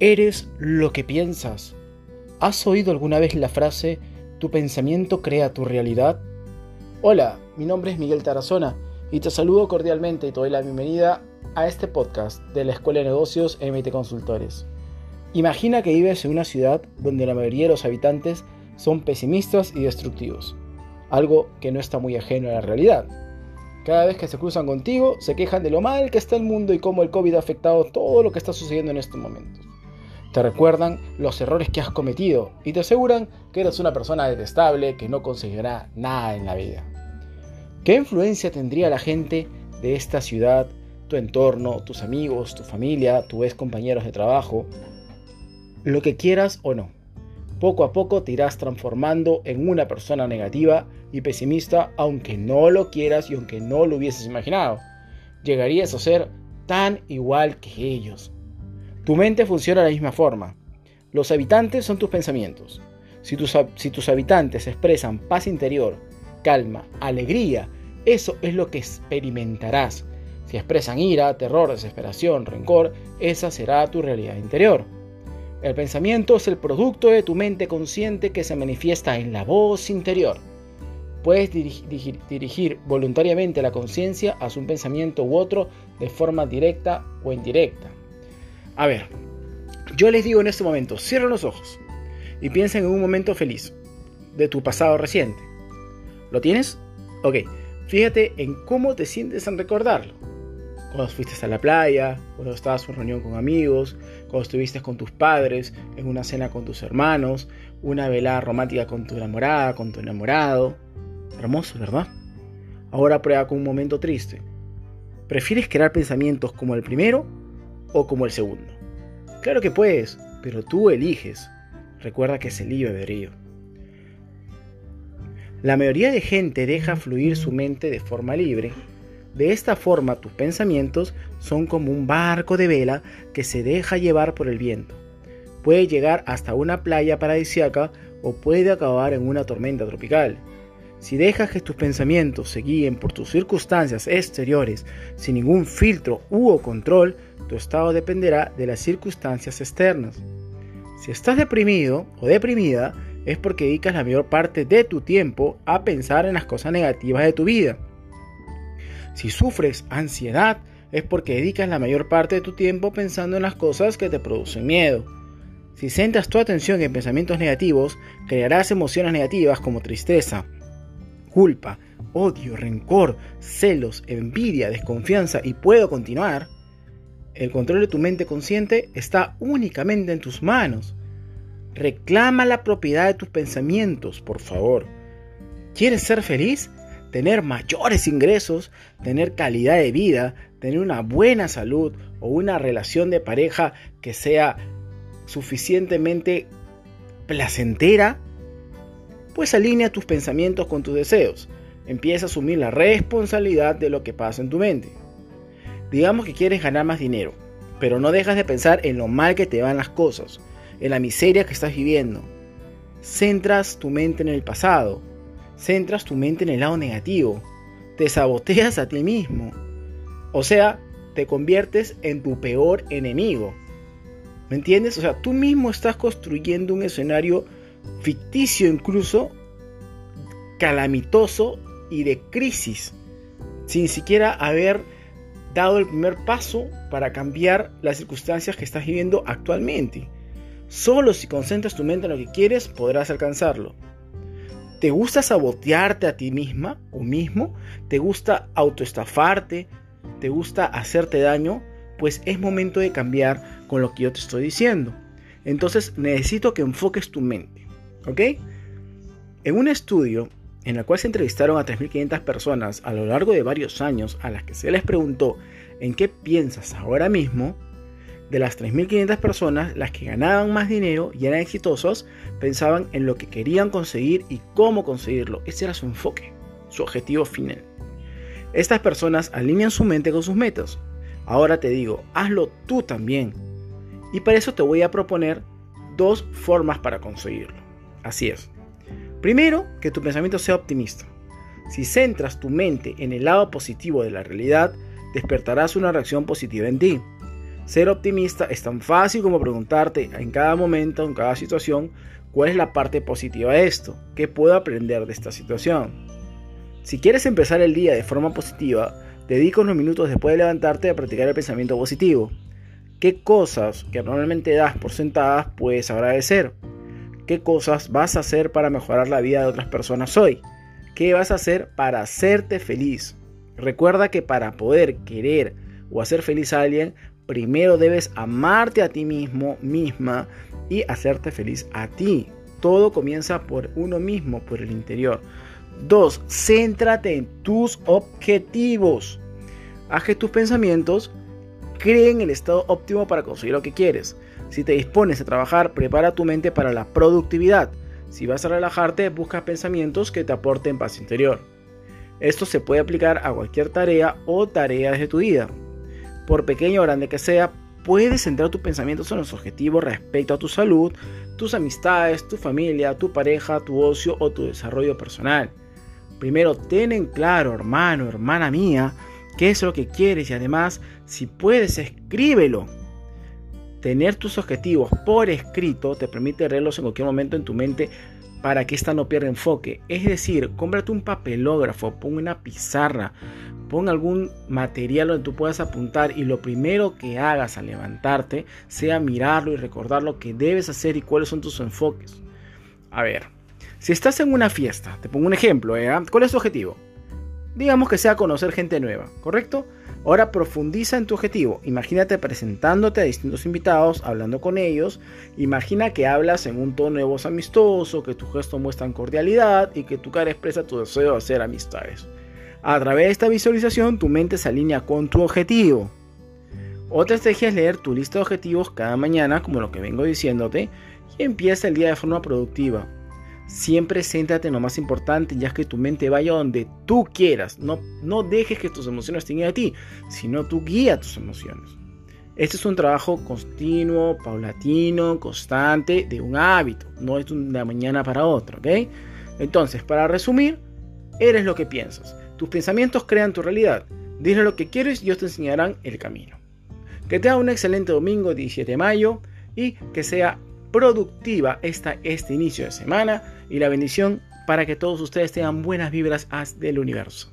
Eres lo que piensas. ¿Has oído alguna vez la frase tu pensamiento crea tu realidad? Hola, mi nombre es Miguel Tarazona y te saludo cordialmente y te doy la bienvenida a este podcast de la Escuela de Negocios MT Consultores. Imagina que vives en una ciudad donde la mayoría de los habitantes son pesimistas y destructivos, algo que no está muy ajeno a la realidad. Cada vez que se cruzan contigo, se quejan de lo mal que está el mundo y cómo el COVID ha afectado todo lo que está sucediendo en estos momentos. Te recuerdan los errores que has cometido y te aseguran que eres una persona detestable que no conseguirá nada en la vida. ¿Qué influencia tendría la gente de esta ciudad, tu entorno, tus amigos, tu familia, tus ex compañeros de trabajo? Lo que quieras o no. Poco a poco te irás transformando en una persona negativa y pesimista aunque no lo quieras y aunque no lo hubieses imaginado. Llegarías a ser tan igual que ellos. Tu mente funciona de la misma forma. Los habitantes son tus pensamientos. Si tus, habitantes expresan paz interior, calma, alegría, eso es lo que experimentarás. Si expresan ira, terror, desesperación, rencor, esa será tu realidad interior. El pensamiento es el producto de tu mente consciente que se manifiesta en la voz interior. Puedes dirigir, dirigir voluntariamente la conciencia hacia un pensamiento u otro de forma directa o indirecta. A ver, yo les digo en este momento, cierren los ojos y piensen en un momento feliz de tu pasado reciente. ¿Lo tienes? Ok, fíjate en cómo te sientes en recordarlo. Cuando fuiste a la playa, cuando estabas en una reunión con amigos, cuando estuviste con tus padres, en una cena con tus hermanos, una velada romántica con tu enamorada, con tu enamorado. Hermoso, ¿verdad? Ahora prueba con un momento triste. ¿Prefieres crear pensamientos como el primero o como el segundo. Claro que puedes, pero tú eliges. Recuerda que es el libre albedrío. La mayoría de gente deja fluir su mente de forma libre. De esta forma tus pensamientos son como un barco de vela que se deja llevar por el viento. Puede llegar hasta una playa paradisiaca o puede acabar en una tormenta tropical. Si dejas que tus pensamientos se guíen por tus circunstancias exteriores sin ningún filtro u control, tu estado dependerá de las circunstancias externas. Si estás deprimido o deprimida, es porque dedicas la mayor parte de tu tiempo a pensar en las cosas negativas de tu vida. Si sufres ansiedad, es porque dedicas la mayor parte de tu tiempo pensando en las cosas que te producen miedo. Si centras tu atención en pensamientos negativos, crearás emociones negativas como tristeza, culpa, odio, rencor, celos, envidia, desconfianza y puedo continuar, el control de tu mente consciente está únicamente en tus manos. Reclama la propiedad de tus pensamientos, por favor. ¿Quieres ser feliz? Tener mayores ingresos, tener calidad de vida, tener una buena salud o una relación de pareja que sea suficientemente placentera pues alinea tus pensamientos con tus deseos. Empieza a asumir la responsabilidad de lo que pasa en tu mente. Digamos que quieres ganar más dinero, pero no dejas de pensar en lo mal que te van las cosas, en la miseria que estás viviendo. Centras tu mente en el pasado, centras tu mente en el lado negativo, te saboteas a ti mismo. O sea, te conviertes en tu peor enemigo. ¿Me entiendes? O sea, tú mismo estás construyendo un escenario ficticio incluso, calamitoso y de crisis, sin siquiera haber dado el primer paso para cambiar las circunstancias que estás viviendo actualmente. Solo si concentras tu mente en lo que quieres podrás alcanzarlo. ¿Te gusta sabotearte a ti misma o mismo? ¿Te gusta autoestafarte? ¿Te gusta hacerte daño? Pues es momento de cambiar con lo que yo te estoy diciendo. Entonces necesito que enfoques tu mente. ¿Ok? En un estudio en el cual se entrevistaron a 3.500 personas a lo largo de varios años a las que se les preguntó en qué piensas ahora mismo, de las 3.500 personas, las que ganaban más dinero y eran exitosos, pensaban en lo que querían conseguir y cómo conseguirlo. Ese era su enfoque, su objetivo final. Estas personas alinean su mente con sus metas. Ahora te digo, hazlo tú también. Y para eso te voy a proponer dos formas para conseguirlo. Así es. Primero, que tu pensamiento sea optimista. Si centras tu mente en el lado positivo de la realidad, despertarás una reacción positiva en ti. Ser optimista es tan fácil como preguntarte en cada momento, en cada situación, cuál es la parte positiva de esto, qué puedo aprender de esta situación. Si quieres empezar el día de forma positiva, dedica unos minutos después de levantarte a practicar el pensamiento positivo. ¿Qué cosas que normalmente das por sentadas puedes agradecer? ¿Qué cosas vas a hacer para mejorar la vida de otras personas hoy? ¿Qué vas a hacer para hacerte feliz? Recuerda que para poder querer o hacer feliz a alguien, primero debes amarte a ti mismo, misma y hacerte feliz a ti. Todo comienza por uno mismo, por el interior. 2. Céntrate en tus objetivos. Haz que tus pensamientos creen el estado óptimo para conseguir lo que quieres. Si te dispones a trabajar, prepara tu mente para la productividad. Si vas a relajarte, busca pensamientos que te aporten paz interior. Esto se puede aplicar a cualquier tarea o tareas de tu vida. Por pequeño o grande que sea, puedes centrar tus pensamientos en los objetivos respecto a tu salud, tus amistades, tu familia, tu pareja, tu ocio o tu desarrollo personal. Primero, ten en claro, hermano, hermana mía, qué es lo que quieres y además, si puedes, escríbelo. Tener tus objetivos por escrito te permite leerlos en cualquier momento en tu mente para que ésta no pierda enfoque. Es decir, cómprate un papelógrafo, pon una pizarra, pon algún material donde tú puedas apuntar y lo primero que hagas al levantarte sea mirarlo y recordar lo que debes hacer y cuáles son tus enfoques. A ver, si estás en una fiesta, te pongo un ejemplo, ¿eh? ¿cuál es tu objetivo? Digamos que sea conocer gente nueva, ¿correcto? Ahora profundiza en tu objetivo. Imagínate presentándote a distintos invitados, hablando con ellos. Imagina que hablas en un tono de voz amistoso, que tus gestos muestran cordialidad y que tu cara expresa tu deseo de hacer amistades. A través de esta visualización, tu mente se alinea con tu objetivo. Otra estrategia es leer tu lista de objetivos cada mañana, como lo que vengo diciéndote, y empieza el día de forma productiva. Siempre céntrate en lo más importante, ya que tu mente vaya donde tú quieras. No, no dejes que tus emociones te a ti, sino tú guía tus emociones. Este es un trabajo continuo, paulatino, constante, de un hábito. No es de una mañana para otra, ¿ok? Entonces, para resumir, eres lo que piensas. Tus pensamientos crean tu realidad. Dile lo que quieres y ellos te enseñarán el camino. Que tenga un excelente domingo 17 de mayo y que sea productiva esta, este inicio de semana y la bendición para que todos ustedes tengan buenas vibras del universo.